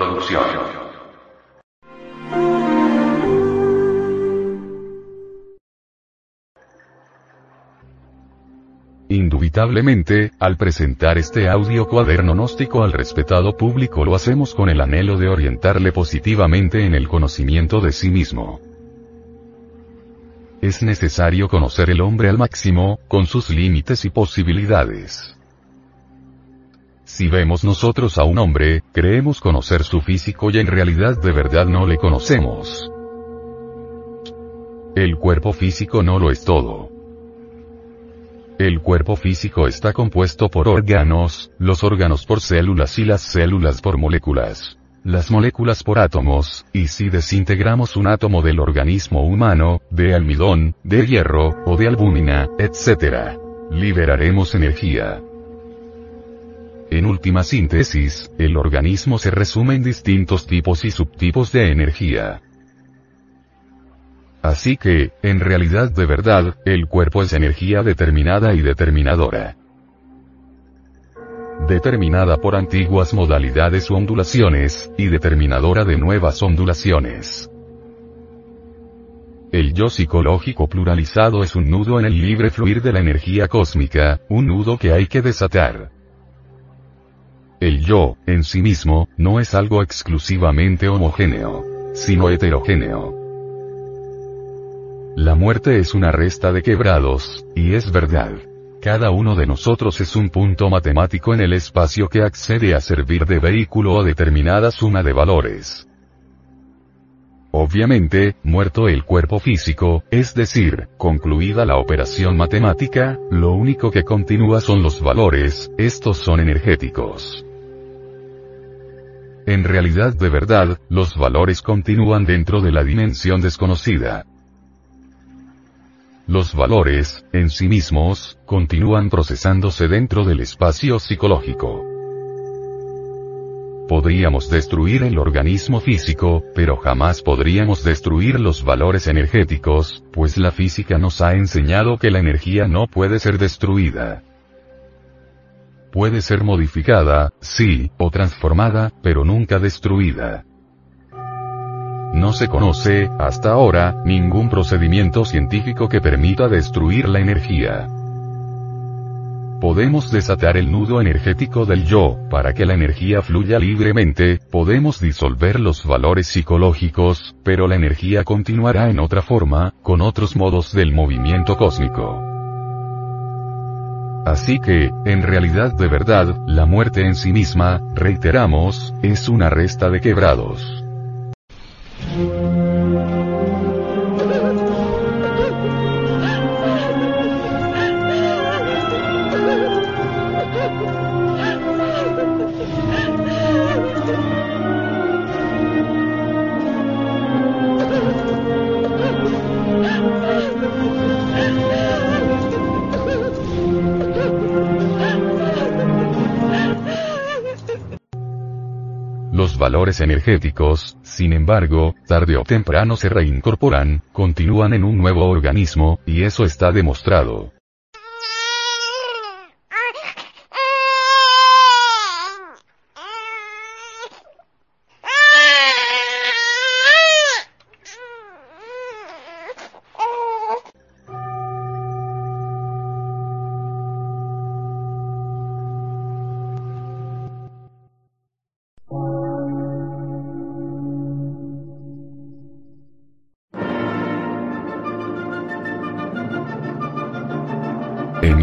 Introducción. Indubitablemente, al presentar este audio cuaderno gnóstico al respetado público lo hacemos con el anhelo de orientarle positivamente en el conocimiento de sí mismo. Es necesario conocer el hombre al máximo, con sus límites y posibilidades. Si vemos nosotros a un hombre, creemos conocer su físico y en realidad de verdad no le conocemos. El cuerpo físico no lo es todo. El cuerpo físico está compuesto por órganos, los órganos por células y las células por moléculas. Las moléculas por átomos, y si desintegramos un átomo del organismo humano, de almidón, de hierro, o de albúmina, etc., liberaremos energía. En última síntesis, el organismo se resume en distintos tipos y subtipos de energía. Así que, en realidad de verdad, el cuerpo es energía determinada y determinadora. Determinada por antiguas modalidades u ondulaciones, y determinadora de nuevas ondulaciones. El yo psicológico pluralizado es un nudo en el libre fluir de la energía cósmica, un nudo que hay que desatar. El yo, en sí mismo, no es algo exclusivamente homogéneo, sino heterogéneo. La muerte es una resta de quebrados, y es verdad. Cada uno de nosotros es un punto matemático en el espacio que accede a servir de vehículo a determinada suma de valores. Obviamente, muerto el cuerpo físico, es decir, concluida la operación matemática, lo único que continúa son los valores, estos son energéticos. En realidad de verdad, los valores continúan dentro de la dimensión desconocida. Los valores, en sí mismos, continúan procesándose dentro del espacio psicológico. Podríamos destruir el organismo físico, pero jamás podríamos destruir los valores energéticos, pues la física nos ha enseñado que la energía no puede ser destruida. Puede ser modificada, sí, o transformada, pero nunca destruida. No se conoce, hasta ahora, ningún procedimiento científico que permita destruir la energía. Podemos desatar el nudo energético del yo, para que la energía fluya libremente, podemos disolver los valores psicológicos, pero la energía continuará en otra forma, con otros modos del movimiento cósmico. Así que, en realidad de verdad, la muerte en sí misma, reiteramos, es una resta de quebrados. Valores energéticos, sin embargo, tarde o temprano se reincorporan, continúan en un nuevo organismo, y eso está demostrado.